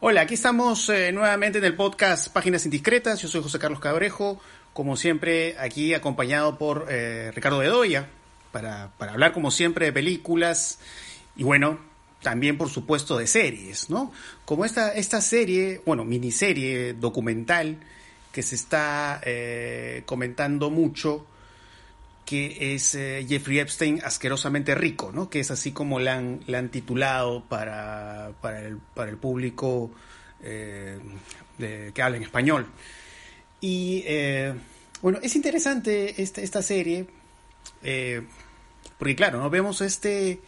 Hola, aquí estamos eh, nuevamente en el podcast Páginas Indiscretas. Yo soy José Carlos Cabrejo, como siempre aquí acompañado por eh, Ricardo Bedoya para, para hablar como siempre de películas y bueno, también por supuesto de series, ¿no? Como esta, esta serie, bueno, miniserie documental que se está eh, comentando mucho, que es eh, Jeffrey Epstein asquerosamente rico, ¿no? Que es así como la han, la han titulado para, para, el, para el público eh, que habla en español. Y eh, bueno, es interesante esta, esta serie, porque claro, ¿no? vemos este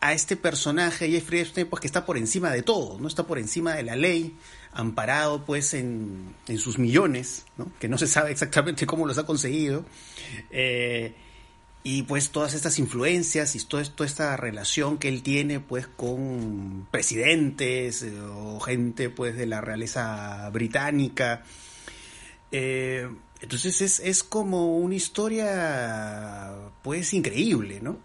a este personaje, Jeffrey Epstein, pues que está por encima de todo, ¿no? Está por encima de la ley, amparado pues en, en sus millones. Que no se sabe exactamente cómo los ha conseguido. Eh, y pues todas estas influencias y toda, esta relación que él tiene pues con presidentes eh, o gente pues de la realeza británica. Eh, entonces es, es como una historia pues increíble, ¿no?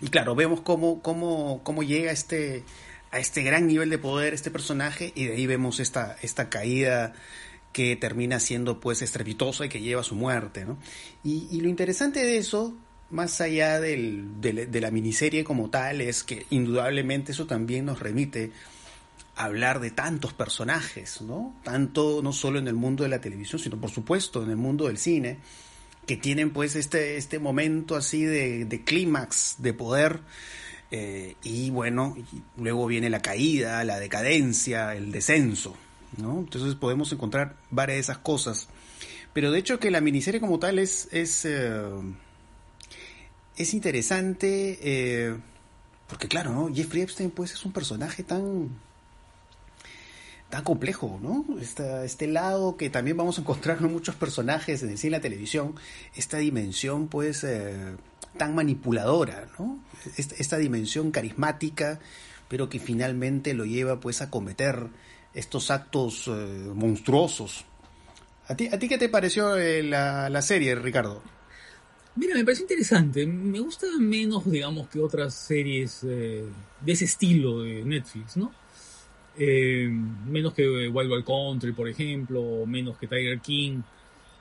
Y claro, vemos cómo, cómo, cómo llega este, a este gran nivel de poder este personaje y de ahí vemos esta, esta caída que termina siendo pues estrepitosa y que lleva a su muerte, ¿no? Y, y lo interesante de eso, más allá del, de, la miniserie como tal, es que indudablemente eso también nos remite a hablar de tantos personajes, ¿no? Tanto no solo en el mundo de la televisión, sino por supuesto en el mundo del cine, que tienen pues este, este momento así de, de clímax, de poder, eh, y bueno, luego viene la caída, la decadencia, el descenso, ¿no? Entonces podemos encontrar varias de esas cosas. Pero de hecho que la miniserie como tal es, es, eh, es interesante, eh, porque claro, ¿no? Jeffrey Epstein pues es un personaje tan tan complejo, ¿no? Este lado que también vamos a encontrar en muchos personajes en el cine y la televisión, esta dimensión pues tan manipuladora, ¿no? Esta, dimensión carismática, pero que finalmente lo lleva pues a cometer estos actos eh, monstruosos. ¿A ti, ¿A ti qué te pareció eh, la, la serie, Ricardo? Mira, me parece interesante. Me gusta menos, digamos, que otras series de ese estilo de Netflix, ¿no? Eh, menos que Wild Wild Country, por ejemplo, menos que Tiger King,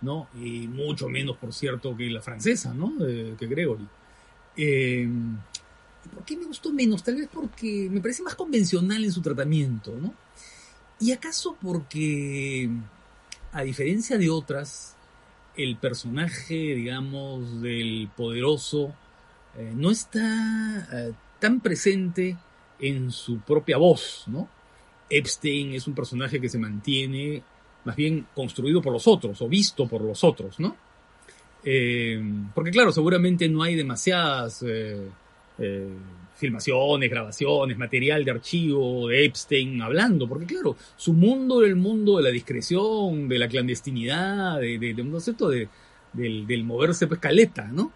¿no? Y mucho menos, por cierto, que la francesa, ¿no? Que Gregory. Eh, ¿Por qué me gustó menos? Tal vez porque me parece más convencional en su tratamiento, ¿no? Y acaso porque, a diferencia de otras, el personaje, digamos, del poderoso eh, no está eh, tan presente en su propia voz, ¿no? Epstein es un personaje que se mantiene más bien construido por los otros o visto por los otros, ¿no? Eh, porque claro, seguramente no hay demasiadas eh, eh, filmaciones, grabaciones, material de archivo de Epstein hablando, porque claro, su mundo era el mundo de la discreción, de la clandestinidad, de, de, de, ¿no es cierto? de del, del, moverse pues caleta, ¿no?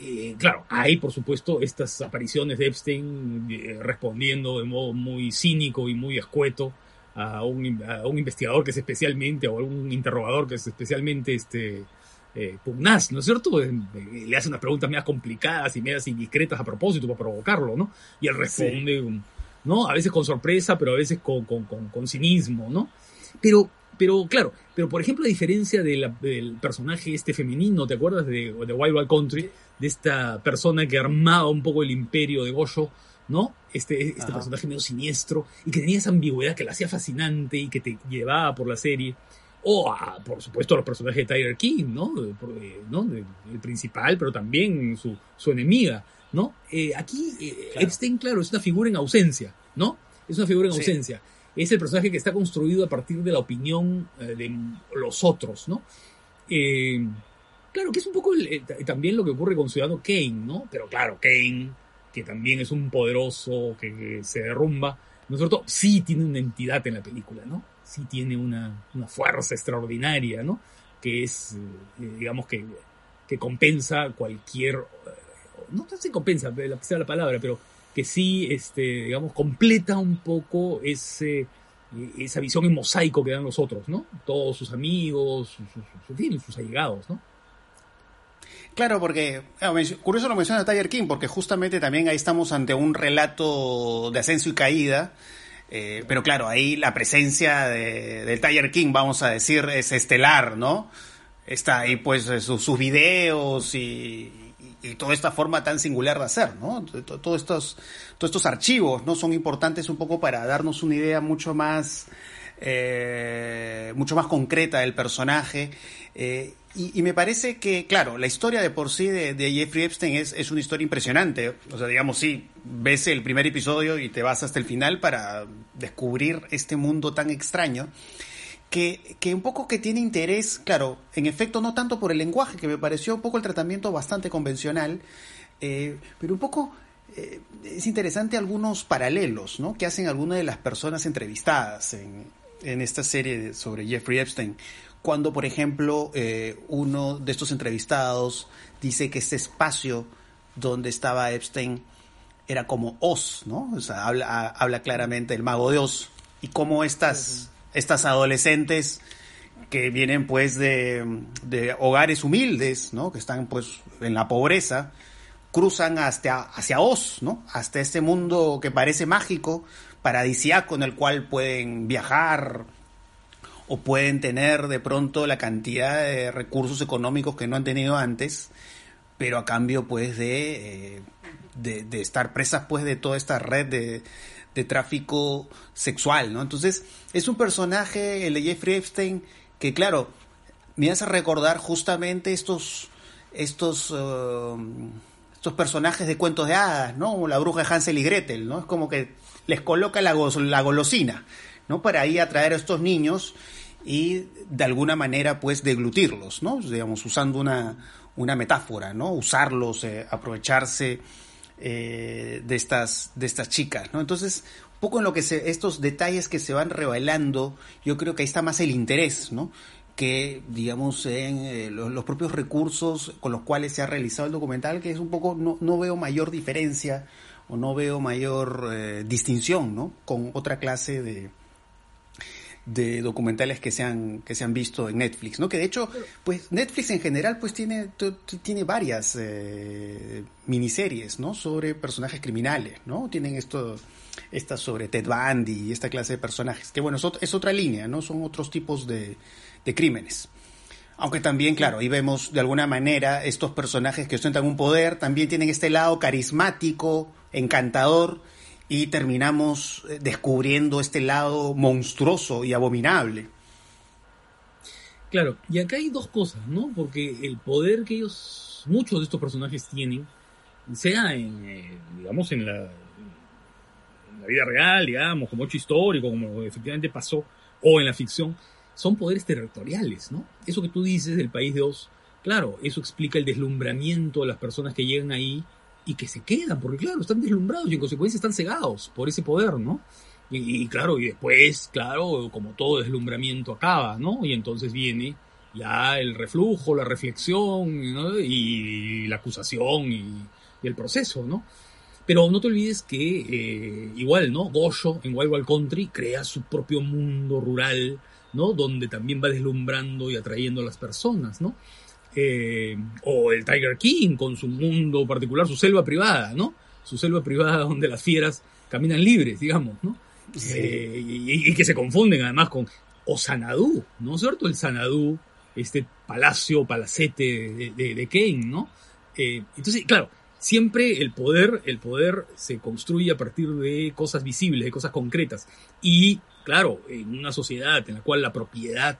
Eh, claro, hay por supuesto estas apariciones de Epstein eh, respondiendo de modo muy cínico y muy escueto a un, a un, investigador que es especialmente, o a un interrogador que es especialmente este, eh, pugnaz, ¿no es cierto? Eh, le hace unas preguntas medias complicadas y medias indiscretas a propósito para provocarlo, ¿no? Y él responde, sí. ¿no? A veces con sorpresa, pero a veces con, con, con, con cinismo, ¿no? Pero pero claro, pero por ejemplo, a diferencia de la, del personaje este femenino, ¿te acuerdas de, de Wild Wild Country? De esta persona que armaba un poco el imperio de Goyo, ¿no? Este, este personaje medio siniestro y que tenía esa ambigüedad que la hacía fascinante y que te llevaba por la serie. O, a, por supuesto, a los personajes de Tyler King, ¿no? ¿no? El principal, pero también su, su enemiga, ¿no? Eh, aquí, eh, claro. Epstein, claro, es una figura en ausencia, ¿no? Es una figura en sí. ausencia es el personaje que está construido a partir de la opinión eh, de los otros, ¿no? Eh, claro que es un poco el, también lo que ocurre con Ciudadano Kane, ¿no? Pero claro, Kane, que también es un poderoso que, se derrumba, ¿no es cierto? Sí tiene una entidad en la película, ¿no? Sí tiene una, una fuerza extraordinaria, ¿no? Que es, eh, digamos, que, que compensa cualquier... No sé si compensa, sea la palabra, pero que sí, este, digamos, completa un poco ese, esa visión en mosaico que dan los otros, ¿no? Todos sus amigos, sus, sus allegados, ¿no? Claro, porque curioso lo menciona Tiger King, porque justamente también ahí estamos ante un relato de ascenso y caída, Eh, pero claro, ahí la presencia de, del Tiger King, vamos a decir, es estelar, ¿no? Está ahí pues sus, videos y, y, toda esta forma tan singular de hacer, ¿no? Todos estos, todos estos archivos, ¿no? Son importantes un poco para darnos una idea mucho más, eh, mucho más concreta del personaje. Eh, y, me parece que, claro, la historia de por sí de, Jeffrey Epstein es, es, una historia impresionante. O sea, digamos, sí, ves el primer episodio y te vas hasta el final para descubrir este mundo tan extraño. Que, que, un poco que tiene interés, claro, en efecto no tanto por el lenguaje, que me pareció un poco el tratamiento bastante convencional, eh, pero un poco es interesante algunos paralelos ¿no? que hacen algunas de las personas entrevistadas en, en esta serie sobre Jeffrey Epstein cuando, por ejemplo, eh, uno de estos entrevistados dice que este espacio donde estaba Epstein era como Oz, ¿no? O sea, habla, habla claramente del mago de Oz y cómo estas, estas adolescentes que vienen pues de, de, hogares humildes, ¿no? Que están pues en la pobreza, cruzan hasta, hacia Oz, ¿no? Hasta este mundo que parece mágico, paradisiaco, en el cual pueden viajar, o pueden tener de pronto la cantidad de recursos económicos que no han tenido antes, pero a cambio pues de, eh, de, estar presas pues de toda esta red de, de, tráfico sexual, ¿no? Entonces es un personaje, el de Jeffrey Epstein, que claro, me hace recordar justamente estos, estos, um, estos personajes de cuentos de hadas, ¿no? La bruja de Hansel y Gretel, ¿no? Es como que les coloca la, la golosina, ¿no? Para ahí atraer a estos niños y de alguna manera pues deglutirlos, ¿no? Digamos, usando una, una metáfora, ¿no? Usarlos, eh, aprovecharse eh, de, estas, de estas chicas, ¿no? Entonces, un poco en lo que se, estos detalles que se van revelando, yo creo que ahí está más el interés, ¿no? que, digamos, en eh, los, propios recursos con los cuales se ha realizado el documental, que es un poco, no, no veo mayor diferencia o no veo mayor distinción, ¿no? Con otra clase de, de documentales que se han que se han visto en Netflix, ¿no? Que de hecho, pues Netflix en general pues tiene tiene varias eh, miniseries, ¿no? Sobre personajes criminales, ¿no? Tienen esto estas sobre Ted Bundy y esta clase de personajes, que bueno, es, otra línea, ¿no? Son otros tipos de, de crímenes. Aunque también, claro, ahí vemos de alguna manera estos personajes que ostentan un poder, también tienen este lado carismático, encantador, y terminamos eh, descubriendo este lado monstruoso y abominable. Claro, y acá hay dos cosas, ¿no? Porque el poder que ellos, muchos de estos personajes tienen, sea en, eh, digamos, en la, en la vida real, digamos, como hecho histórico, como efectivamente pasó, o en la ficción, son poderes territoriales, ¿no? Eso que tú dices del país de Oz, claro, eso explica el deslumbramiento de las personas que llegan ahí y que se quedan, porque claro, están deslumbrados y en consecuencia están cegados por ese poder, ¿no? Y, claro, y después, claro, como todo deslumbramiento acaba, ¿no? Y entonces viene ya el reflujo, la reflexión, ¿no? y la acusación y, el proceso, ¿no? Pero no te olvides que eh, igual, ¿no? Goyo en Wild Wild Country crea su propio mundo rural, ¿no? Donde también va deslumbrando y atrayendo a las personas, ¿no? Eh, o el Tiger King con su mundo particular, su selva privada, ¿no? Su selva privada donde las fieras caminan libres, digamos, ¿no? Eh, y, que se confunden además con o Sanadú, ¿no es cierto? El Sanadú, este palacio, palacete de, de, Kane, ¿no? Eh, entonces, claro, siempre el poder, el poder se construye a partir de cosas visibles, de cosas concretas. Y, claro, en una sociedad en la cual la propiedad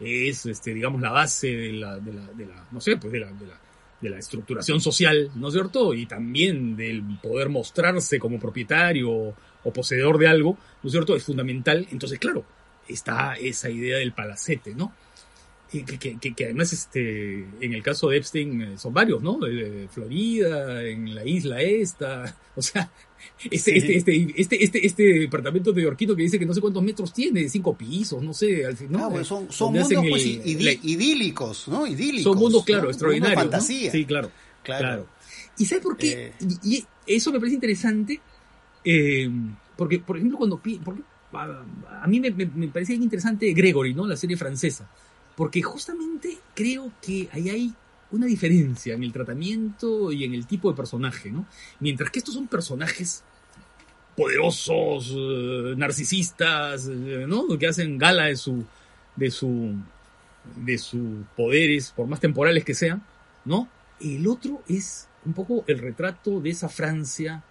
es, este, digamos, la base de la, de la, de la no sé, pues de la, de la, de la estructuración social, ¿no es cierto? Y también del poder mostrarse como propietario o poseedor de algo, ¿no es cierto? Es fundamental. Entonces, claro, está esa idea del palacete, ¿no? Que, que, que, además, este, en el caso de Epstein, eh, son varios, ¿no? De Florida, en la isla esta, o sea, este, este, este, este, este, este departamento neoyorquino que dice que no sé cuántos metros tiene, cinco pisos, no sé, al final. Ah, pues son, son mundos pues, idílicos, ¿no? Idílicos. Son mundos, claro, extraordinarios. fantasía. Sí, claro, claro. ¿Y sabes por qué? Eh. Y, eso me parece interesante, eh, porque, por ejemplo, cuando... Porque, a, mí me, me, me parecía interesante Gregory, ¿no? La serie francesa porque justamente creo que ahí hay una diferencia en el tratamiento y en el tipo de personaje, ¿no? Mientras que estos son personajes poderosos, eh, narcisistas, eh, ¿no? Que hacen gala de su, de su, de sus poderes, por más temporales que sean, ¿no? El otro es un poco el retrato de esa Francia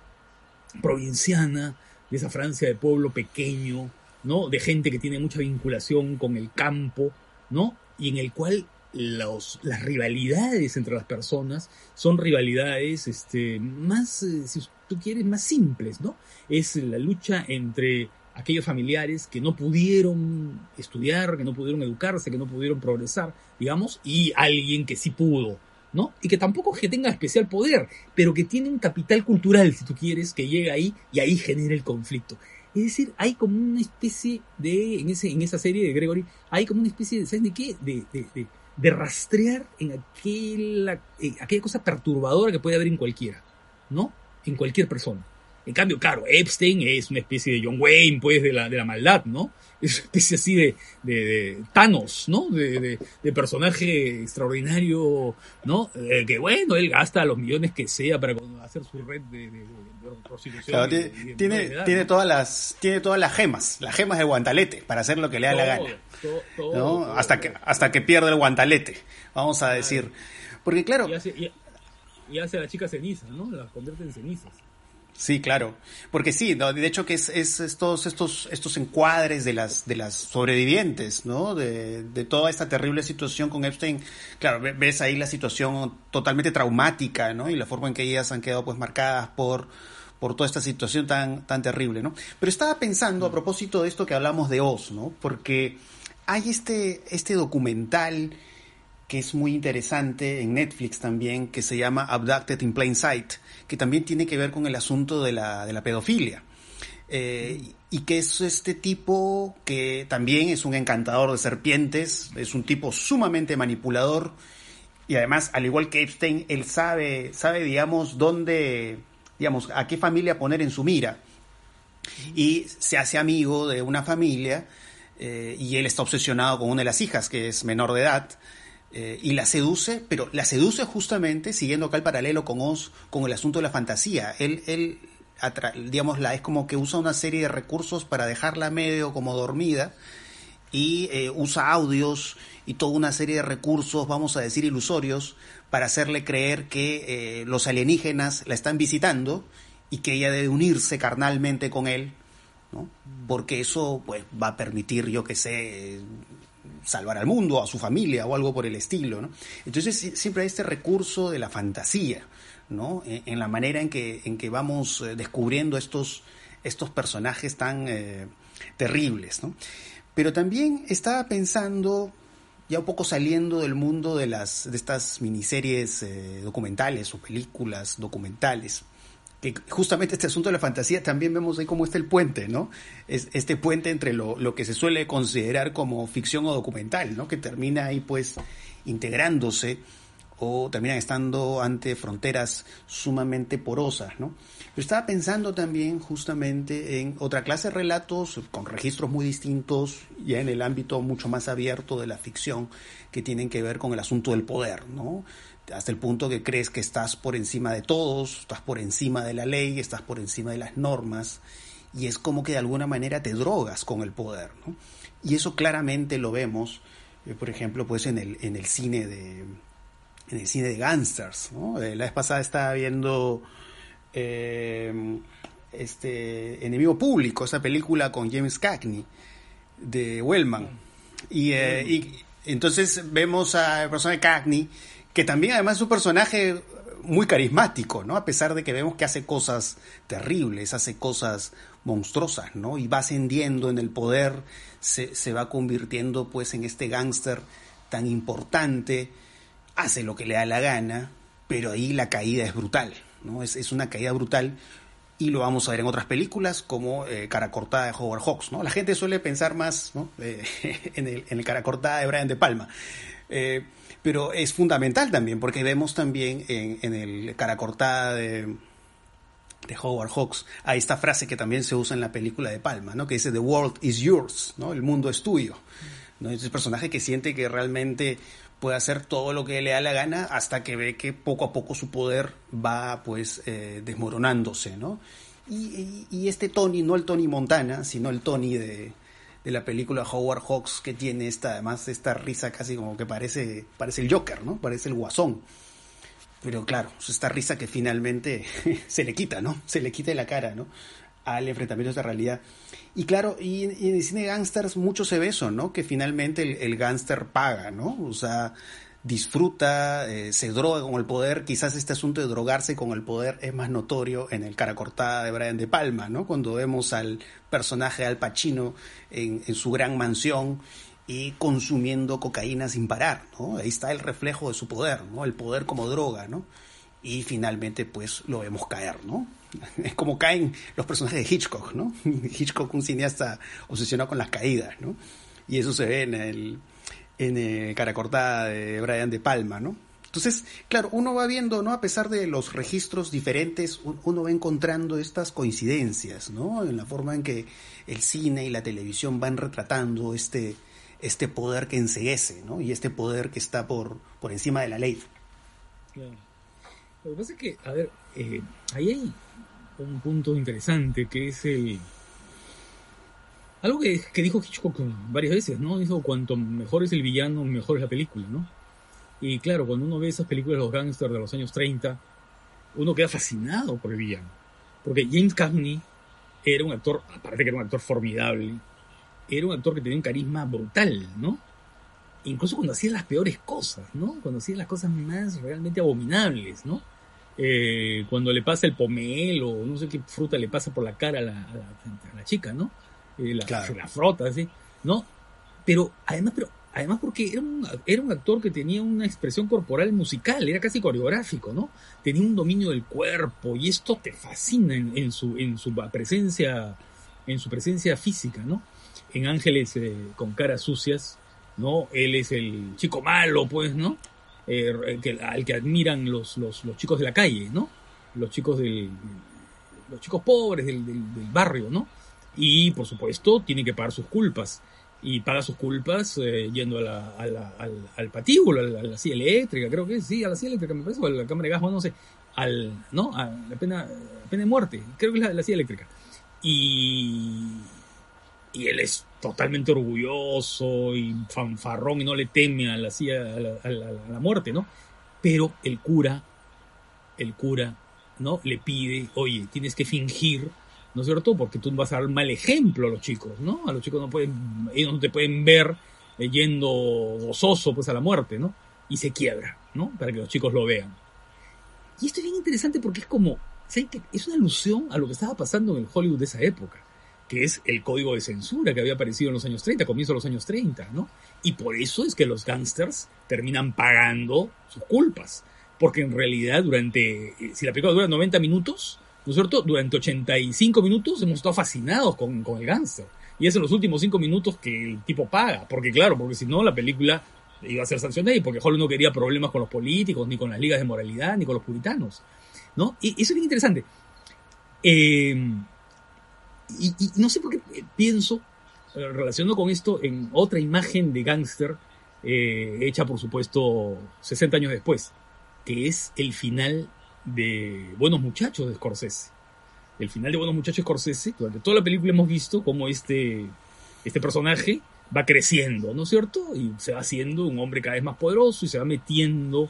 provinciana, de esa Francia de pueblo pequeño, ¿no? De gente que tiene mucha vinculación con el campo, ¿no? Y en el cual los, las rivalidades entre las personas son rivalidades este, más, eh, si tú quieres, más simples, ¿no? Es la lucha entre aquellos familiares que no pudieron estudiar, que no pudieron educarse, que no pudieron progresar, digamos, y alguien que sí pudo, ¿no? Y que tampoco que tenga especial poder, pero que tiene un capital cultural, si tú quieres, que llega ahí y ahí genera el conflicto. Es decir, hay como una especie de, en, ese, en esa serie de Gregory, hay como una especie de, ¿sabes de qué? De, de, de, rastrear en aquella, aquella cosa perturbadora que puede haber en cualquiera, ¿no? En cualquier persona. En cambio, claro, Epstein es una especie de John Wayne, pues, de la, de la maldad, ¿no? Es una especie así de, de, Thanos, ¿no? De, de, personaje extraordinario, ¿no? Eh, que bueno, él gasta los millones que sea para hacer su red de, prostitución. tiene, tiene, todas las, tiene todas las gemas, las gemas de guantalete, para hacer lo que le da la gana. ¿no? hasta, que, hasta que pierde el guantalete, vamos a decir. Porque claro... Y hace, y hace a la chica ceniza, ¿no? La convierte en cenizas. Sí, claro. Porque sí, de hecho que es, es estos, estos, estos encuadres de las, de las sobrevivientes, ¿no? De, de toda esta terrible situación con Epstein. Claro, ves ahí la situación totalmente traumática, ¿no? Y la forma en que ellas han quedado pues marcadas por, por toda esta situación tan, tan terrible, ¿no? Pero estaba pensando a propósito de esto que hablamos de Oz, ¿no? Porque hay este, este documental que es muy interesante en Netflix también, que se llama Abducted in Plain Sight, que también tiene que ver con el asunto de la, de la pedofilia. Eh, y que es este tipo que también es un encantador de serpientes, es un tipo sumamente manipulador y además, al igual que Epstein, él sabe, sabe, digamos, dónde, digamos, a qué familia poner en su mira. Y se hace amigo de una familia eh, y él está obsesionado con una de las hijas, que es menor de edad, eh, y la seduce, pero la seduce justamente siguiendo acá el paralelo con Oz, con el asunto de la fantasía. Él, él digamos, la, es como que usa una serie de recursos para dejarla medio como dormida y eh, usa audios y toda una serie de recursos, vamos a decir, ilusorios, para hacerle creer que eh, los alienígenas la están visitando y que ella debe unirse carnalmente con él, ¿no? Porque eso pues, va a permitir, yo que sé, salvar al mundo, a su familia o algo por el estilo. ¿no? Entonces siempre hay este recurso de la fantasía, ¿no? en, la manera en que, en que vamos eh, descubriendo estos, estos personajes tan eh, terribles. ¿no? Pero también estaba pensando, ya un poco saliendo del mundo de, las, de estas miniseries eh, documentales o películas documentales, que justamente este asunto de la fantasía también vemos ahí cómo está el puente, ¿no? Es este puente entre lo, lo, que se suele considerar como ficción o documental, ¿no? Que termina ahí pues integrándose o terminan estando ante fronteras sumamente porosas, ¿no? Pero estaba pensando también justamente en otra clase de relatos con registros muy distintos, ya en el ámbito mucho más abierto de la ficción, que tienen que ver con el asunto del poder, ¿no? Hasta el punto que crees que estás por encima de todos, estás por encima de la ley, estás por encima de las normas, y es como que de alguna manera te drogas con el poder. ¿no? Y eso claramente lo vemos, eh, por ejemplo, pues en el, en el cine de en el cine de gangsters. ¿no? Eh, la vez pasada estaba viendo eh, este Enemigo Público, esa película con James Cagney de Wellman. Y, y entonces vemos a persona de Cagney que también además es un personaje muy carismático, ¿no? A pesar de que vemos que hace cosas terribles, hace cosas monstruosas, ¿no? Y va ascendiendo en el poder, se, se va convirtiendo pues en este gángster tan importante, hace lo que le da la gana, pero ahí la caída es brutal, ¿no? Es, es una caída brutal y lo vamos a ver en otras películas como eh, Cara Cortada de Howard Hawks, ¿no? La gente suele pensar más ¿no? Eh, en, el, en el Cara Cortada de Brian De Palma. Eh, pero es fundamental también, porque vemos también en, el cara cortada de, de Howard Hawks a esta frase que también se usa en la película de Palma, ¿no? que dice The world is yours, ¿no? el mundo es tuyo. ¿no? Es el personaje que siente que realmente puede hacer todo lo que le da la gana hasta que ve que poco a poco su poder va pues eh, desmoronándose, ¿no? Y, este Tony, no el Tony Montana, sino el Tony de, de, la película Howard Hawks, que tiene esta, además, esta risa casi como que parece, parece el Joker, ¿no? Parece el guasón. Pero claro, esta risa que finalmente se le quita, ¿no? Se le quita de la cara, ¿no? Al enfrentamiento de esta realidad. Y claro, y, en el cine gangsters mucho se ve eso, ¿no? Que finalmente el, el gángster paga, ¿no? O sea, disfruta, eh, se droga con el poder. Quizás este asunto de drogarse con el poder es más notorio en el cara cortada de Brian De Palma, ¿no? Cuando vemos al personaje Al Pacino en, en su gran mansión y consumiendo cocaína sin parar, ¿no? Ahí está el reflejo de su poder, ¿no? El poder como droga, ¿no? Y finalmente, pues, lo vemos caer, ¿no? Es como caen los personajes de Hitchcock, ¿no? Hitchcock, un cineasta obsesionado con las caídas, ¿no? Y eso se ve en el, en eh, Cara Cortada de Brian De Palma, ¿no? Entonces, claro, uno va viendo, ¿no? A pesar de los registros diferentes, uno va encontrando estas coincidencias, ¿no? En la forma en que el cine y la televisión van retratando este, este poder que enseguece, ¿no? Y este poder que está por, por encima de la ley. Claro. Lo que pasa es que, a ver, eh, ahí hay un punto interesante que es el algo que, dijo Hitchcock varias veces, ¿no? Dijo, cuanto mejor es el villano, mejor es la película, ¿no? Y claro, cuando uno ve esas películas de los gángsters de los años 30, uno queda fascinado por el villano. Porque James Cagney era un actor, aparte que era un actor formidable, era un actor que tenía un carisma brutal, ¿no? Incluso cuando hacía las peores cosas, ¿no? Cuando hacía las cosas más realmente abominables, ¿no? Eh, cuando le pasa el pomelo, no sé qué fruta le pasa por la cara a la, a la chica, ¿no? La, frota, así, ¿no? Pero además, pero además porque era un, era un actor que tenía una expresión corporal musical, era casi coreográfico, ¿no? Tenía un dominio del cuerpo y esto te fascina en, su, en su presencia, en su presencia física, ¿no? En Ángeles eh, con caras sucias, ¿no? Él es el chico malo, pues, ¿no? Eh, que, al que admiran los, los, los, chicos de la calle, ¿no? Los chicos del, los chicos pobres del, del barrio, ¿no? Y por supuesto tiene que pagar sus culpas y paga sus culpas eh, yendo a la, al, al, patíbulo, a la, silla eléctrica, creo que sí, a la silla eléctrica me parece, o a la cámara de gas, no sé, al, ¿no? A la pena, pena de muerte, creo que es la, silla eléctrica. Y, y él es totalmente orgulloso y fanfarrón y no le teme a la silla, a la, a la muerte, ¿no? Pero el cura, el cura, ¿no? Le pide, oye, tienes que fingir ¿no es cierto? Porque tú vas a dar mal ejemplo a los chicos, ¿no? A los chicos no pueden, ellos no te pueden ver eh, yendo gozoso pues a la muerte, ¿no? Y se quiebra, ¿no? Para que los chicos lo vean. Y esto es bien interesante porque es como, ¿saben qué? Es una alusión a lo que estaba pasando en el Hollywood de esa época, que es el código de censura que había aparecido en los años 30, comienzo de los años 30, ¿no? Y por eso es que los gángsters terminan pagando sus culpas. Porque en realidad durante, eh, si la película dura 90 minutos, ¿no es cierto? Durante 85 minutos hemos estado fascinados con, con el gánster. Y es en los últimos 5 minutos que el tipo paga. Porque claro, porque si no la película iba a ser sancionada y porque Hollywood no quería problemas con los políticos, ni con las ligas de moralidad, ni con los puritanos. ¿No? Y eso es bien interesante. Eh, y, no sé por qué pienso, eh, relacionado con esto, en otra imagen de gángster, eh, hecha por supuesto 60 años después, que es el final de Buenos Muchachos de Scorsese. El final de Buenos Muchachos de Scorsese, durante toda la película hemos visto cómo este, este personaje va creciendo, ¿no es cierto? Y se va haciendo un hombre cada vez más poderoso y se va metiendo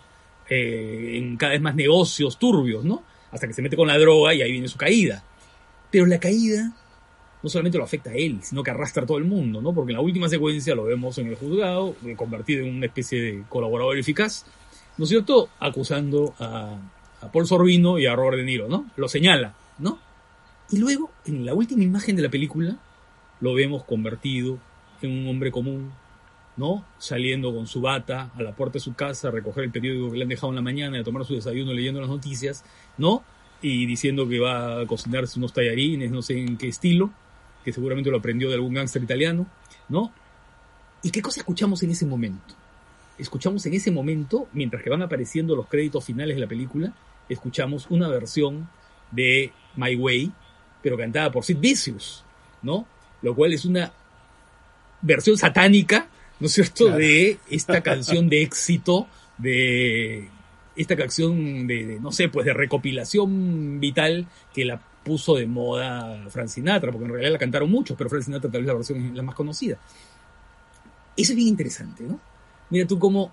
eh, en cada vez más negocios turbios, ¿no? Hasta que se mete con la droga y ahí viene su caída. Pero la caída no solamente lo afecta a él, sino que arrastra a todo el mundo, ¿no? Porque en la última secuencia lo vemos en el juzgado, eh, convertido en una especie de colaborador eficaz, ¿no es cierto? Acusando a, Paul Sorbino y a Robert De Niro, ¿no? Lo señala, ¿no? Y luego, en la última imagen de la película, lo vemos convertido en un hombre común, ¿no? Saliendo con su bata a la puerta de su casa a recoger el periódico que le han dejado en la mañana a tomar su desayuno leyendo las noticias, ¿no? Y diciendo que va a cocinarse unos tallarines, no sé en qué estilo, que seguramente lo aprendió de algún gángster italiano, ¿no? ¿Y qué cosa escuchamos en ese momento? Escuchamos en ese momento, mientras que van apareciendo los créditos finales de la película, escuchamos una versión de My Way, pero cantada por Sid Vicious, ¿no? Lo cual es una versión satánica, ¿no es cierto?, de esta canción de éxito, de esta canción de, no sé, pues de recopilación vital que la puso de moda Frank Sinatra, porque en realidad la cantaron muchos, pero Frank Sinatra tal vez la versión es la más conocida. Eso es bien interesante, ¿no? Mira tú cómo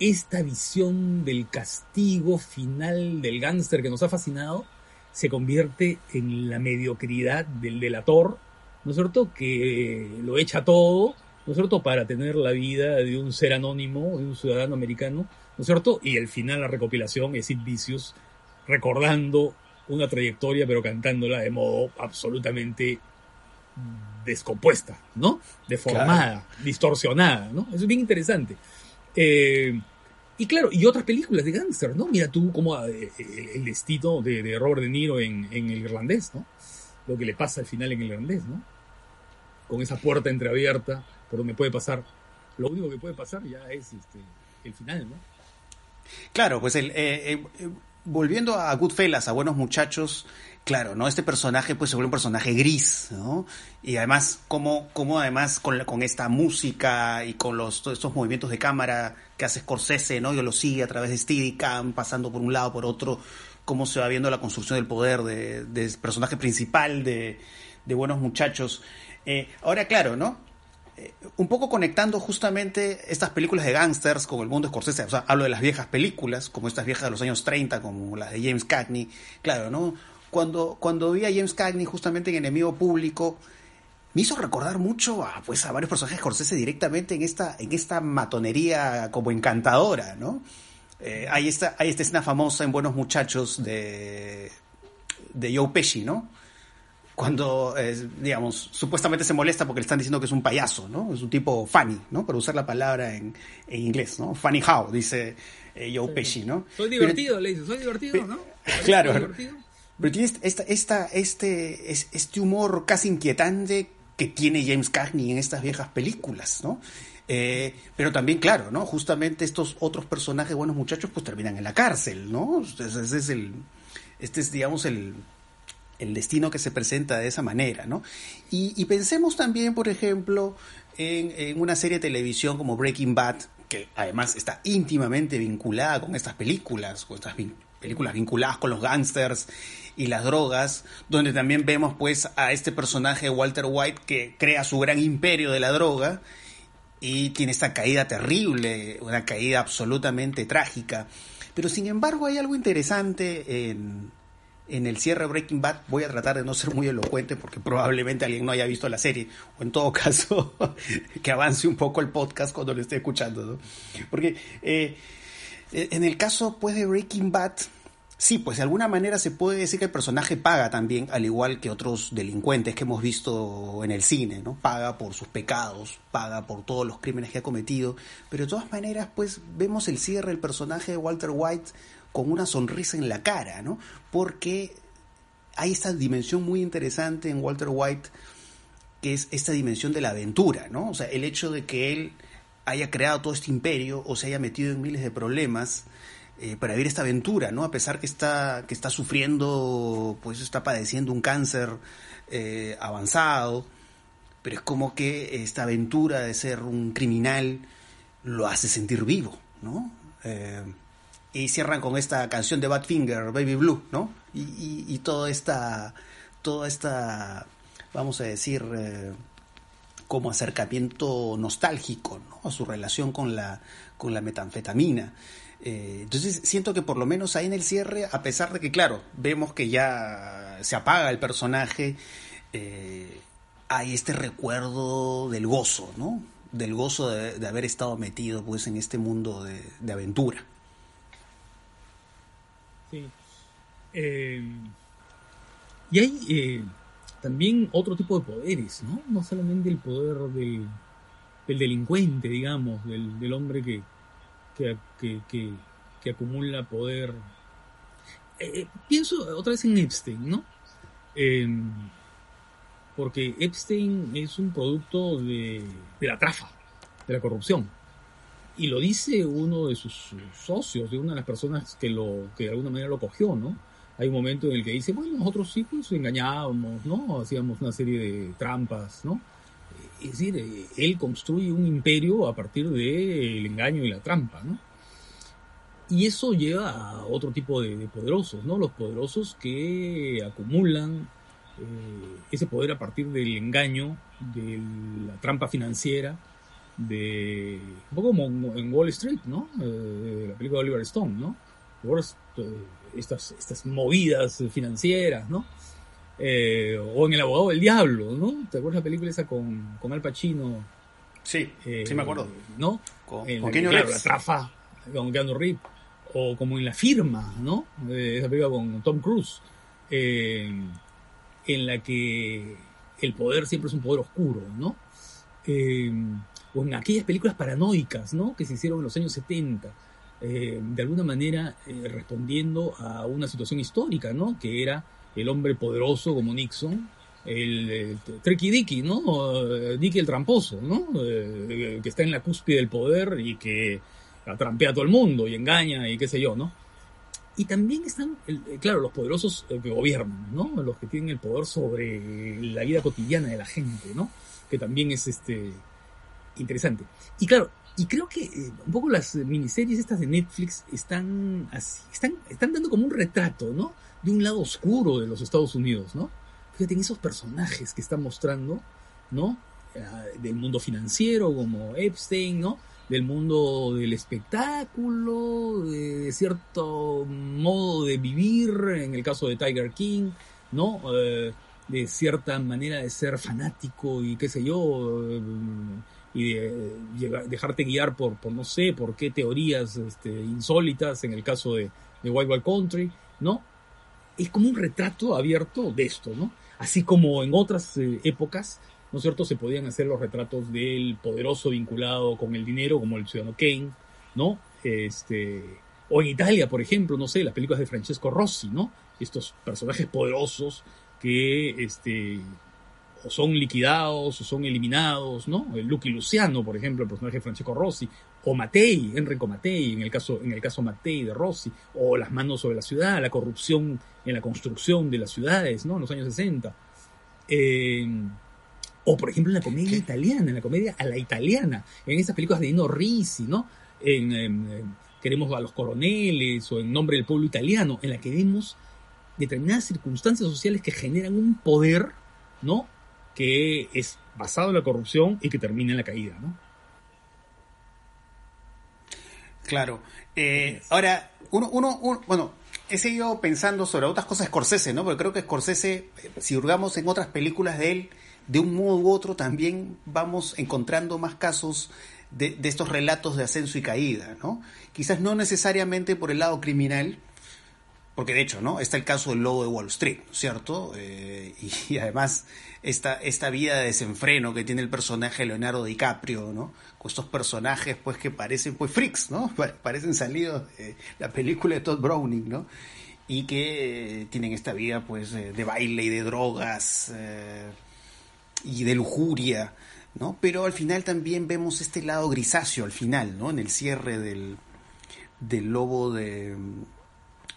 esta visión del castigo final del gángster que nos ha fascinado se convierte en la mediocridad del delator, ¿no es cierto? Que lo echa todo, ¿no es cierto? Para tener la vida de un ser anónimo, de un ciudadano americano, ¿no es cierto? Y al final la recopilación es Sid Vicious recordando una trayectoria, pero cantándola de modo absolutamente descompuesta, ¿no? Deformada, distorsionada, ¿no? Eso es bien interesante. Eh, y claro, y otras películas de gángster, ¿no? Mira tú como eh, el destino de, Robert De Niro en, el irlandés, ¿no? Lo que le pasa al final en el irlandés, ¿no? Con esa puerta entreabierta por donde puede pasar. Lo único que puede pasar ya es este, el final, ¿no? Claro, pues el, eh, volviendo a Goodfellas, a Buenos Muchachos, claro, ¿no? Este personaje pues se vuelve un personaje gris, ¿no? Y además, como, como además con, con esta música y con los, todos estos movimientos de cámara que hace Scorsese, ¿no? Y lo sigue a través de Steadicam, pasando por un lado, por otro, cómo se va viendo la construcción del poder del de personaje principal de, de Buenos Muchachos. Eh, ahora, claro, ¿no? Eh, un poco conectando justamente estas películas de gangsters con el mundo de Scorsese, o sea, hablo de las viejas películas, como estas viejas de los años 30, como las de James Cagney, claro, ¿no? Cuando, cuando vi a James Cagney justamente en Enemigo Público, me hizo recordar mucho a, pues, a varios personajes de Scorsese directamente en esta, en esta matonería como encantadora, ¿no? Eh, hay, esta, hay esta escena famosa en Buenos Muchachos de, de Joe Pesci, ¿no? cuando, digamos, supuestamente se molesta porque le están diciendo que es un payaso, ¿no? Es un tipo funny, ¿no? Para usar la palabra en, en inglés, ¿no? Funny how, dice eh, Joe Pesci, ¿no? Soy divertido, le dice, soy divertido, ¿no? Claro. Divertido? Pero tiene esta, esta, este, este humor casi inquietante que tiene James Cagney en estas viejas películas, ¿no? Eh, pero también, claro, ¿no? Justamente estos otros personajes, buenos muchachos, pues terminan en la cárcel, ¿no? Ese es el, este es, digamos, el, el destino que se presenta de esa manera, ¿no? Y, pensemos también, por ejemplo, en, una serie de televisión como Breaking Bad, que además está íntimamente vinculada con estas películas, con estas películas vinculadas con los gángsters y las drogas, donde también vemos pues a este personaje Walter White que crea su gran imperio de la droga y tiene esta caída terrible, una caída absolutamente trágica. Pero sin embargo hay algo interesante en, en el cierre de Breaking Bad voy a tratar de no ser muy elocuente porque probablemente alguien no haya visto la serie o en todo caso que avance un poco el podcast cuando lo esté escuchando, ¿no? Porque eh, en el caso pues de Breaking Bad sí, pues de alguna manera se puede decir que el personaje paga también, al igual que otros delincuentes que hemos visto en el cine, ¿no? Paga por sus pecados, paga por todos los crímenes que ha cometido, pero de todas maneras pues vemos el cierre del personaje de Walter White con una sonrisa en la cara, ¿no? Porque hay esta dimensión muy interesante en Walter White, que es esta dimensión de la aventura, ¿no? O sea, el hecho de que él haya creado todo este imperio o se haya metido en miles de problemas eh, para vivir esta aventura, ¿no? A pesar que está, que está sufriendo, pues está padeciendo un cáncer eh, avanzado, pero es como que esta aventura de ser un criminal lo hace sentir vivo, ¿no? Eh, y cierran con esta canción de Badfinger, Baby Blue, ¿no? Y, y, toda esta, toda esta, vamos a decir, como acercamiento nostálgico, ¿no? A su relación con la, con la metanfetamina. Eh, entonces siento que por lo menos ahí en el cierre, a pesar de que, claro, vemos que ya se apaga el personaje, eh, hay este recuerdo del gozo, ¿no? Del gozo de, haber estado metido pues en este mundo de aventura. Eh, y hay también otro tipo de poderes, ¿no? No solamente el poder del, delincuente, digamos, del, hombre que, que, acumula poder. Eh, pienso otra vez en Epstein, ¿no? porque Epstein es un producto de, de la trafa, de la corrupción y lo dice uno de sus socios, de una de las personas que lo que de alguna manera lo cogió, ¿no? Hay un momento en el que dice, bueno, nosotros sí pues engañábamos, ¿no? Hacíamos una serie de trampas, ¿no? Es decir, eh, él construye un imperio a partir del engaño y la trampa, ¿no? Y eso lleva a otro tipo de, poderosos, ¿no? Los poderosos que acumulan eh, ese poder a partir del engaño, de la trampa financiera, de un poco como en Wall Street, ¿no? Eh, la película de Oliver Stone, ¿no? Eh, estas, estas movidas financieras, ¿no? Eh, o en El abogado del diablo, ¿no? ¿Te acuerdas la película esa con, con Al Pacino? Sí, sí me acuerdo. ¿no? Con, en con la, Keanu claro, Reeves. la trafa con Keanu Reeves. O como en La Firma, ¿no? Eh, esa película con Tom Cruise. eh, en la que el poder siempre es un poder oscuro, ¿no? Eh, o en aquellas películas paranoicas, ¿no? Que se hicieron en los años 70, eh, de alguna manera eh, respondiendo a una situación histórica, ¿no? Que era el hombre poderoso como Nixon, el, el Tricky Dicky, ¿no? Eh, Dicky el tramposo, ¿no? Eh, que está en la cúspide del poder y que atrampea a todo el mundo y engaña y qué sé yo, ¿no? Y también están, eh, claro, los poderosos que gobiernan, ¿no? Los que tienen el poder sobre la vida cotidiana de la gente, ¿no? Que también es este interesante. Y claro, y creo que un poco las miniseries estas de Netflix están así, están, están dando como un retrato, ¿no? De un lado oscuro de los Estados Unidos, ¿no? Fíjate en esos personajes que están mostrando, ¿no? Eh, del mundo financiero como Epstein, ¿no? Del mundo del espectáculo, de cierto modo de vivir, en el caso de Tiger King, ¿no? Eh, de cierta manera de ser fanático y qué sé yo, eh, y de dejarte guiar por, por no sé, por qué teorías este, insólitas en el caso de, de Wild Wild Country, ¿no? Es como un retrato abierto de esto, ¿no? Así como en otras eh, épocas, ¿no es cierto? Se podían hacer los retratos del poderoso vinculado con el dinero, como el ciudadano Kane, ¿no? Este, o en Italia, por ejemplo, no sé, las películas de Francesco Rossi, ¿no? Estos personajes poderosos que este, o son liquidados o son eliminados, ¿no? El Lucky Luciano, por ejemplo, el personaje de Francesco Rossi, o Mattei, Enrico Mattei, en el caso, en el caso Mattei de Rossi, o las manos sobre la ciudad, la corrupción en la construcción de las ciudades, ¿no? En los años 60. Eh, o, por ejemplo, en la comedia italiana, en la comedia a la italiana, en esas películas de Dino Risi, ¿no? En, en, en Queremos a los coroneles o en Nombre del pueblo italiano, en la que vemos determinadas circunstancias sociales que generan un poder, ¿no? Que es basado en la corrupción y que termina en la caída, ¿no? Claro. Eh, ahora, uno, uno, uno- bueno, he seguido pensando sobre otras cosas Scorsese, ¿no? Porque creo que Scorsese, eh, si hurgamos en otras películas de él, de un modo u otro también vamos encontrando más casos de, de estos relatos de ascenso y caída, ¿no? Quizás no necesariamente por el lado criminal, porque de hecho, ¿no? Está el caso del lobo de Wall Street, ¿cierto? Eh, y, y además esta, esta vida de desenfreno que tiene el personaje de Leonardo DiCaprio, ¿no? Estos personajes pues que parecen pues freaks, ¿no? Pa- Parecen salidos de la película de Todd Browning, ¿no? Y que eh, tienen esta vida pues eh, de baile y de drogas eh, y de lujuria, ¿no? Pero al final también vemos este lado grisáceo al final, ¿no? En el cierre del, del lobo de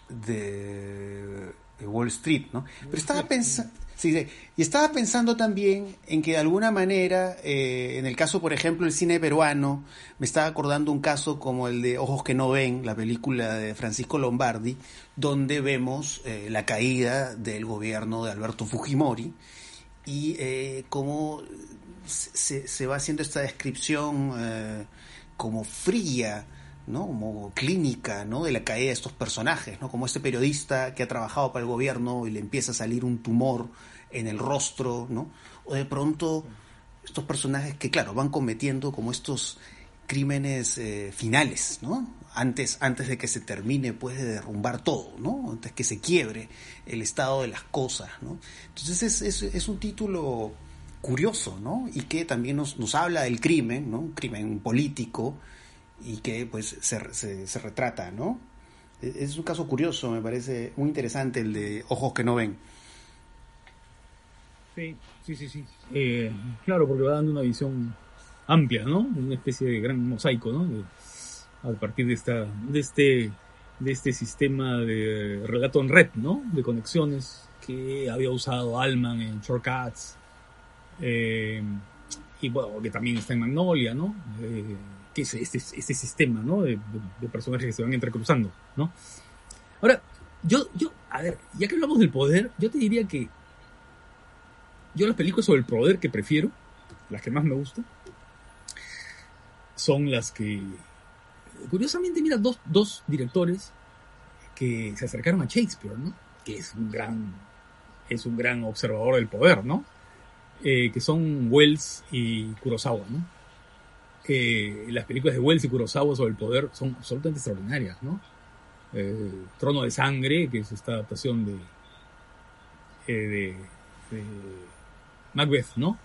de, de Wall Street, ¿no? Pero estaba pensando, sí, y estaba pensando también en que de alguna manera, eh, en el caso, por ejemplo, del cine peruano, me estaba acordando un caso como el de Ojos que no ven, la película de Francisco Lombardi, donde vemos eh, la caída del gobierno de Alberto Fujimori y eh, cómo se, se va haciendo esta descripción eh, como fría, ¿no? como clínica ¿no? de la caída de estos personajes, como este periodista que ha trabajado para el gobierno y le empieza a salir un tumor en el rostro, ¿no? o de pronto estos personajes que, claro, van cometiendo como estos crímenes eh, finales, ¿no? Antes, antes de que se termine, pues, de derrumbar todo, ¿no? Antes que se quiebre el estado de las cosas. Entonces es, es, es un título curioso, ¿no? Y que también nos, nos habla del crimen. Un crimen político y que, pues, se, se, se retrata, ¿no? Es un caso curioso, me parece muy interesante el de Ojos que no ven. Sí, sí, sí, sí. Eh, claro, porque va dando una visión amplia, ¿no? Una especie de gran mosaico, ¿no? A partir de esta, de este, de este sistema de relato en red, ¿no? De conexiones que había usado Alman en Shortcuts. eh, y bueno, que también está en Magnolia, ¿no? Eh, que es este, este sistema, ¿no? De, personajes que se van entrecruzando, ¿no? Ahora, yo, yo, a ver, ya que hablamos del poder, yo te diría que yo las películas sobre el poder que prefiero, las que más me gustan, son las que, curiosamente, mira, dos, dos directores que se acercaron a Shakespeare, ¿no? Que es un gran, es un gran observador del poder, ¿no? Eh, que son Wells y Kurosawa, ¿no? Que las películas de Wells y Kurosawa sobre el poder son absolutamente extraordinarias, ¿no? Eh, Trono de Sangre, que es esta adaptación de, eh, Macbeth, ¿no?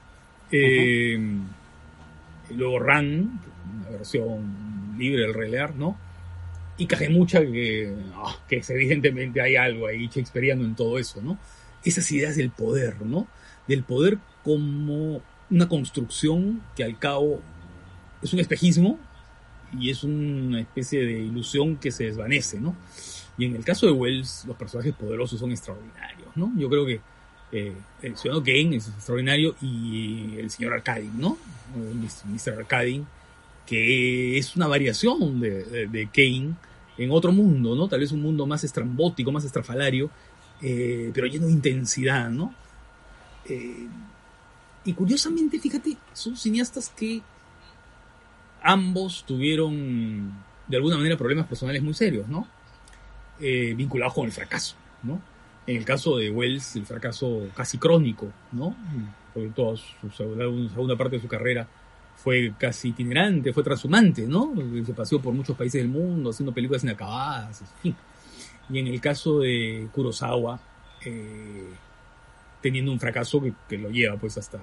y luego Ran, una versión libre del Rey ¿no? Y Cajemucha, que, ah, que es, evidentemente hay algo ahí shakespeariano en todo eso, ¿no? Esas ideas del poder, ¿no? Del poder como una construcción que al cabo es un espejismo y es una especie de ilusión que se desvanece, ¿no? Y en el caso de Wells, los personajes poderosos son extraordinarios, ¿no? Yo creo que eh, el ciudadano Kane es extraordinario y el señor Arcadin, ¿no? Mr. Arcadin, que es una variación de, Kane en otro mundo, ¿no? Tal vez un mundo más estrambótico, más estrafalario, eh, pero lleno de intensidad, ¿no? Eh, y curiosamente, fíjate, son cineastas que ambos tuvieron de alguna manera problemas personales muy serios, ¿no? Eh, vinculados con el fracaso, ¿no? En el caso de Wells, el fracaso casi crónico, ¿no? Sobre todo su segunda, parte de su carrera fue casi itinerante, fue transhumante, ¿no? Se paseó por muchos países del mundo haciendo películas inacabadas, en fin. Y en el caso de Kurosawa, eh, teniendo un fracaso que, lo lleva pues hasta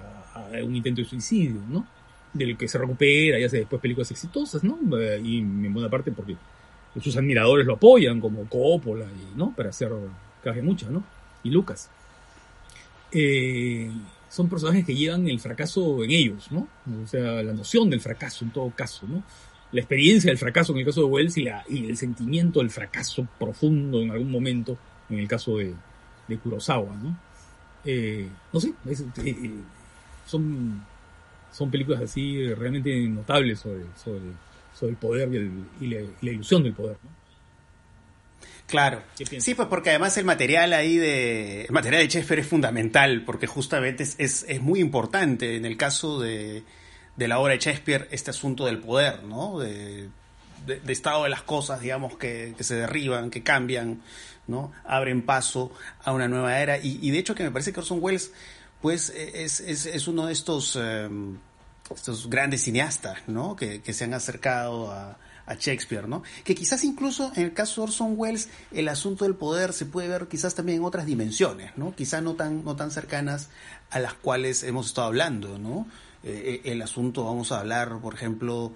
un intento de suicidio, ¿no? Del que se recupera y hace después películas exitosas, ¿no? Eh, y en buena parte porque sus admiradores lo apoyan, como Coppola, y, ¿no? Para hacer Caje Mucha, ¿no? Y Lucas. Eh, son personajes que llevan el fracaso en ellos, ¿no? O sea, la noción del fracaso en todo caso, ¿no? La experiencia del fracaso en el caso de Wells y, el sentimiento del fracaso profundo en algún momento en el caso de, de Kurosawa, ¿no? Eh, no sé, eh, eh, son, son películas así realmente notables sobre, sobre, sobre el poder y, la, ilusión del poder. Claro. Sí, pues porque además el material ahí de. El material de Shakespeare es fundamental, porque justamente es, es, muy importante en el caso de, de, la obra de Shakespeare este asunto del poder, ¿no? De, de, estado de las cosas, digamos, que, que se derriban, que cambian, ¿no? Abren paso a una nueva era. Y, de hecho que me parece que Orson Welles, pues, es, uno de estos, em, estos grandes cineastas, ¿no? Que, se han acercado a, Shakespeare, ¿no? Que quizás incluso en el caso de Orson Welles el asunto del poder se puede ver quizás también en otras dimensiones, ¿no? Quizás no tan, no tan cercanas a las cuales hemos estado hablando, ¿no? Eh, eh, el asunto, vamos a hablar, por ejemplo,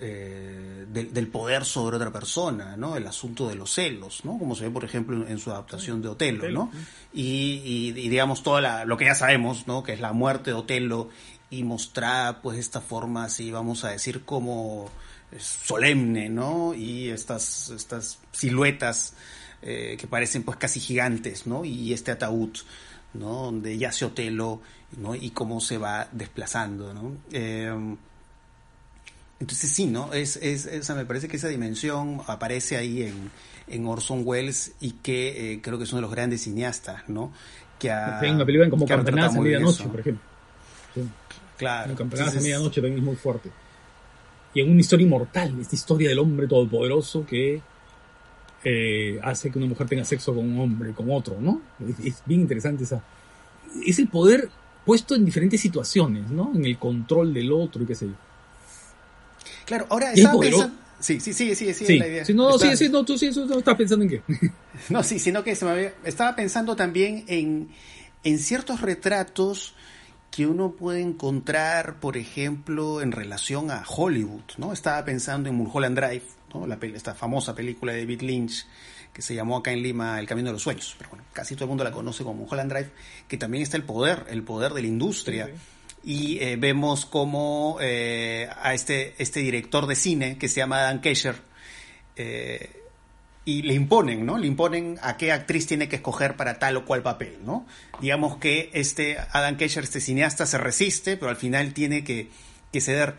eh, del, poder sobre otra persona, ¿no? El asunto de los celos, ¿no? Como se ve, por ejemplo, en, su adaptación de Otelo, ¿no? Y, digamos, toda lo que ya sabemos, ¿no? Que es la muerte de Otelo y mostrar, pues, esta forma, así, vamos a decir, como solemne, ¿no? Y estas, estas siluetas eh, que parecen, pues, casi gigantes, ¿no? Y este ataúd, ¿no? Donde yace Otelo, ¿no? Y cómo se va desplazando, ¿no? Eh, entonces sí, ¿no? Es, es, me parece que esa dimensión aparece ahí en, en Orson Welles y que eh, creo que es uno de los grandes cineastas, ¿no? Que ha, una película como Campanadas a Medianoche, por ejemplo. Claro. Campanadas a Medianoche también es muy fuerte. Y en una historia inmortal, esta historia del hombre todopoderoso que eh, hace que una mujer tenga sexo con un hombre, con otro, ¿no? Es, es bien interesante esa... Es el poder puesto en diferentes situaciones, ¿no? En el control del otro y qué sé yo. Claro, ahora estaba pensando... Sí, sí, sí, sí, sí, la idea. no, sí, sí, no, tú sí, no estás pensando en qué. no, sí, sino que se me había... estaba pensando también en, en ciertos retratos que uno puede encontrar, por ejemplo, en relación a Hollywood, ¿no? Estaba pensando en Mulholland Drive, ¿no? La, esta famosa película de David Lynch que se llamó acá en Lima El Camino de los Sueños, pero bueno, casi todo el mundo la conoce como Mulholland Drive, que también está el poder, el poder de la industria y eh, vemos como eh, a este, este director de cine que se llama Dan Kesher eh, y le imponen, ¿no? Le imponen a qué actriz tiene que escoger para tal o cual papel, ¿no? Digamos que este Adam Kesher, este cineasta, se resiste, pero al final tiene que, ceder.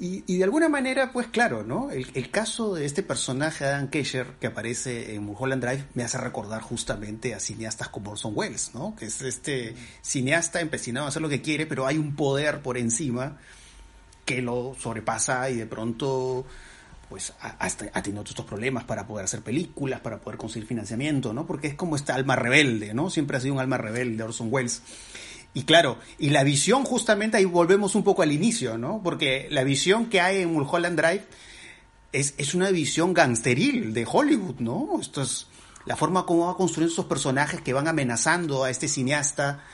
Y, de alguna manera, pues claro, ¿no? El, caso de este personaje, Adam Kesher, que aparece en Mulholland Drive, me hace recordar justamente a cineastas como Orson Welles, ¿no? Que es este cineasta empecinado a hacer lo que quiere, pero hay un poder por encima que lo sobrepasa y de pronto pues hasta ha tenido estos problemas para poder hacer películas, para poder conseguir financiamiento, ¿no? Porque es como esta alma rebelde, ¿no? Siempre ha sido un alma rebelde Orson Welles. Y claro, y la visión justamente ahí volvemos un poco al inicio, ¿no? Porque la visión que hay en Mulholland Drive es, es una visión gangsteril de Hollywood, ¿no? Esto es la forma como va construyendo esos personajes que van amenazando a este cineasta,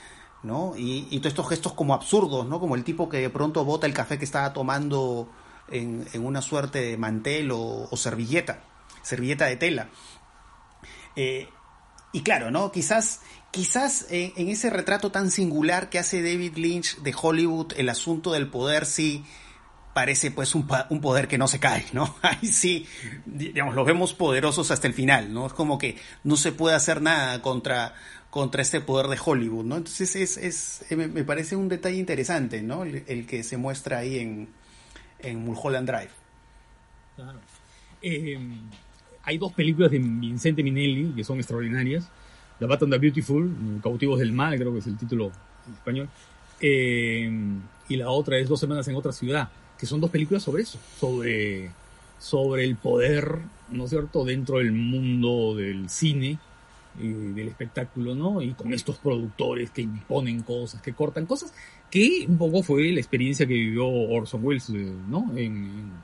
¿no? Y, y todos estos gestos como absurdos, ¿no? Como el tipo que de pronto bota el café que estaba tomando en, en una suerte de mantel o, servilleta, servilleta de tela. Eh, y claro, ¿no? Quizás quizás en, ese retrato tan singular que hace David Lynch de Hollywood, el asunto del poder sí parece pues un, poder que no se cae, ¿no? Ahí sí, digamos, los vemos poderosos hasta el final, ¿no? Es como que no se puede hacer nada contra, contra este poder de Hollywood, ¿no? Entonces es, es me, parece un detalle interesante, ¿no? El, que se muestra ahí en, en Mulholland Drive. Claro. Eh, hay dos películas de Vincente Minelli que son extraordinarias. Bad and the Beautiful, Cautivos del Mal, creo que es el título en español. Eh, y la otra es Dos Semanas en otra ciudad, que son dos películas sobre eso, sobre, sobre el poder, ¿no es cierto?, dentro del mundo del cine, y del espectáculo, ¿no? Y con estos productores que imponen cosas, que cortan cosas, que un poco fue la experiencia que vivió Orson Welles, eh, ¿no?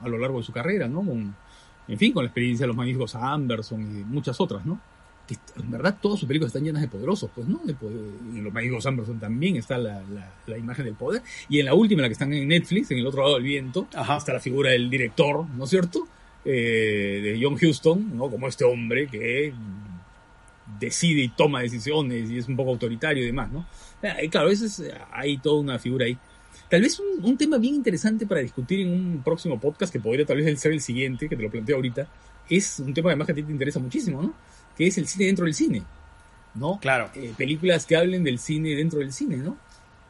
a lo largo de su carrera, ¿no? en fin, con la experiencia de los magníficos Anderson y muchas otras, ¿no? En verdad todas sus películas están llenas de poderosos, pues, ¿no? en Los Magníficos Amberson también está la, la, imagen del poder. Y en la última, la que están en Netflix, en El Otro Lado del Viento, está la figura del director, ¿no es cierto? Eh, de John Huston, ¿no? Como este hombre que decide y toma decisiones y es un poco autoritario y demás, ¿no? Eh, claro, eso es, hay toda una figura ahí. Tal vez un, un, tema bien interesante para discutir en un próximo podcast, que podría tal vez ser el siguiente, que te lo planteo ahorita, es un tema además que a ti te interesa muchísimo, ¿no? Que es el cine dentro del cine, ¿no? Claro. Eh, películas que hablen del cine dentro del cine, ¿no?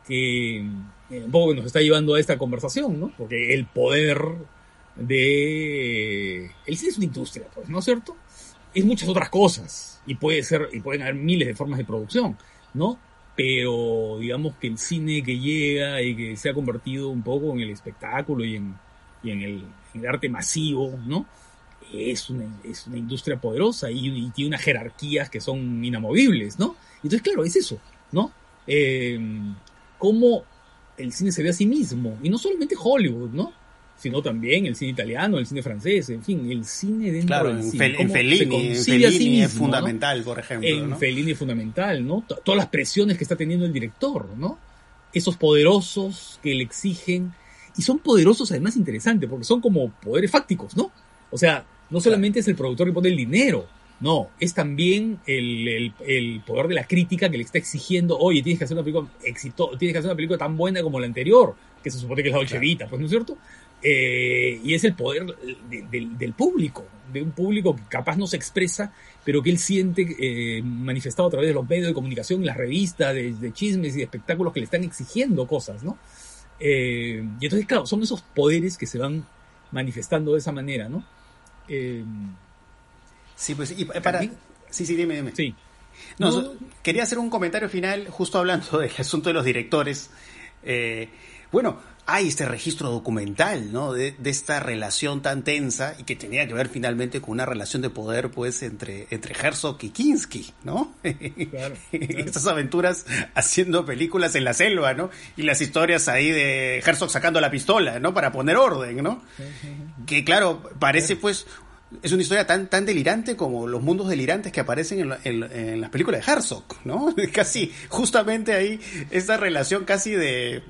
Que eh, un poco nos está llevando a esta conversación, ¿no? Porque el poder de... El cine es una industria, pues, ¿no es cierto? Es muchas otras cosas y puede ser, y pueden haber miles de formas de producción, ¿no? Pero digamos que el cine que llega y que se ha convertido un poco en el espectáculo y en, y en, el, en el arte masivo, ¿no? Es una, es una industria poderosa y, tiene unas jerarquías que son inamovibles, ¿no? Entonces, claro, es eso, ¿no? Eh, cómo el cine se ve a sí mismo, y no solamente Hollywood, ¿no? Sino también el cine italiano, el cine francés, en fin, el cine dentro claro, del en cine. en Fellini, es fundamental, por ejemplo. En Fellini es fundamental, ¿no? Todas las presiones que está teniendo el director, ¿no? Esos poderosos que le exigen, y son poderosos además interesantes, porque son como poderes fácticos, ¿no? O sea, no solamente es el productor que pone el dinero, no, es también el, poder de la crítica que le está exigiendo, oye, tienes que hacer una película éxito, tienes que hacer una película tan buena como la anterior, que se supone que es la Dolce Vita, pues no es cierto. Eh, y es el poder del público, de un público que capaz no se expresa, pero que él siente eh, manifestado a través de los medios de comunicación, las revistas, de, chismes y de espectáculos que le están exigiendo cosas, ¿no? Eh, y entonces, claro, son esos poderes que se van manifestando de esa manera, ¿no? Eh, sí, pues, y para... Sí, sí, dime, dime. Sí. No, quería hacer un comentario final justo hablando del asunto de los directores. Eh, bueno, hay este registro documental, ¿no? De, esta relación tan tensa y que tenía que ver finalmente con una relación de poder, pues, entre, entre Herzog y Kinski, ¿no? Claro, Estas aventuras haciendo películas en la selva, ¿no? Y las historias ahí de Herzog sacando la pistola, ¿no? Para poner orden, ¿no? Que claro, parece pues es una historia tan, tan delirante como los mundos delirantes que aparecen en, en, las películas de Herzog, ¿no? Casi, justamente ahí, esta relación casi de,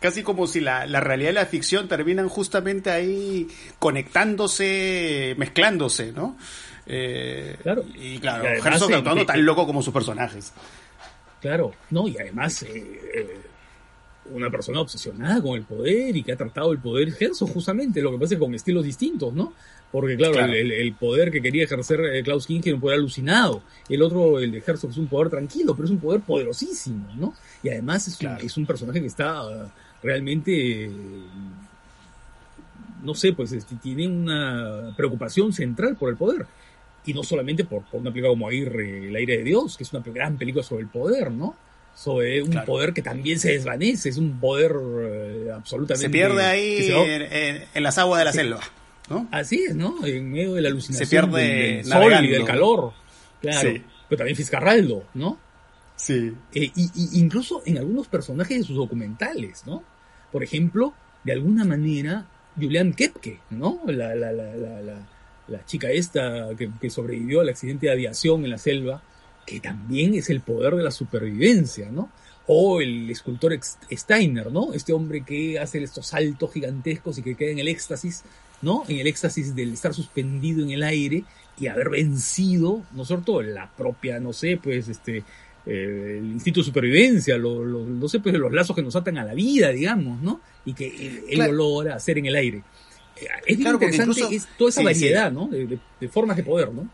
casi como si la, la, realidad y la ficción terminan justamente ahí conectándose, mezclándose, ¿no? Eh, claro. Y claro, Herzog actuando tan loco como sus personajes. Claro, no, y además eh, eh, una persona obsesionada con el poder y que ha tratado el poder Herzog justamente, lo que pasa es con estilos distintos, ¿no? Porque claro, El, poder que quería ejercer Klaus Kinski era un poder alucinado. El otro, el de Herzog, es un poder tranquilo, pero es un poder poderosísimo, ¿no? Y además es, un, es un personaje que está realmente no sé, pues este, tiene una preocupación central por el poder. Y no solamente por, una película como Aire, El aire de Dios, que es una gran película sobre el poder, ¿no? Sobre un poder que también se desvanece, es un poder eh, absolutamente... Se pierde ahí en, las aguas de la selva, ¿no? Así es, ¿no? En medio de la alucinación se pierde del, sol y del calor. Claro. Pero también Fiscarraldo, ¿no? Sí. Eh, y, incluso en algunos personajes de sus documentales, ¿no? Por ejemplo, de alguna manera, Julian Kepke, ¿no? La, la, la, la chica esta que, sobrevivió al accidente de aviación en la selva, que también es el poder de la supervivencia, ¿no? O el escultor Steiner, ¿no? Este hombre que hace estos saltos gigantescos y que queda en el éxtasis, ¿no? En el éxtasis del estar suspendido en el aire y haber vencido, ¿no es cierto? La propia, no sé, pues, este, eh, el instinto de supervivencia, lo, no sé, pues, los lazos que nos atan a la vida, digamos, ¿no? Y que él, lo logra hacer en el aire. Eh, es claro, interesante toda esa variedad, ¿no? De, formas de poder, ¿no?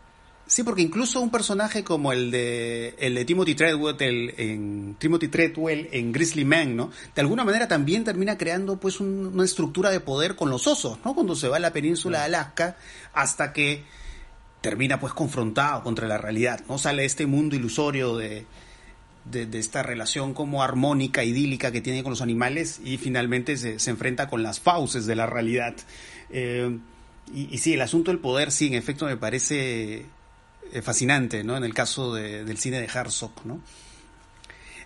Sí, porque incluso un personaje como el de el de Timothy Treadwell en Timothy Treadwell en Grizzly Man, ¿no? De alguna manera también termina creando pues una estructura de poder con los osos, ¿no? Cuando se va a la península de Alaska hasta que termina pues confrontado contra la realidad, ¿no? Sale este mundo ilusorio de, de, esta relación como armónica, idílica que tiene con los animales y finalmente se, se enfrenta con las fauces de la realidad. Eh, y, sí, el asunto del poder, sí, en efecto me parece eh, fascinante, ¿no? En el caso del cine de Herzog, ¿no?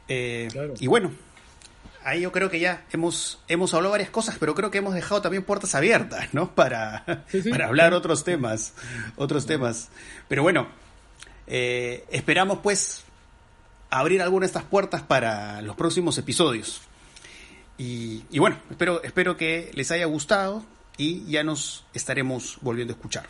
Eh, y bueno, ahí yo creo que ya hemos, hemos hablado varias cosas, pero creo que hemos dejado también puertas abiertas, ¿no? Para, para hablar otros temas, otros temas. Pero bueno, esperamos pues abrir alguna de estas puertas para los próximos episodios. Y, y, bueno, espero, espero que les haya gustado y ya nos estaremos volviendo a escuchar.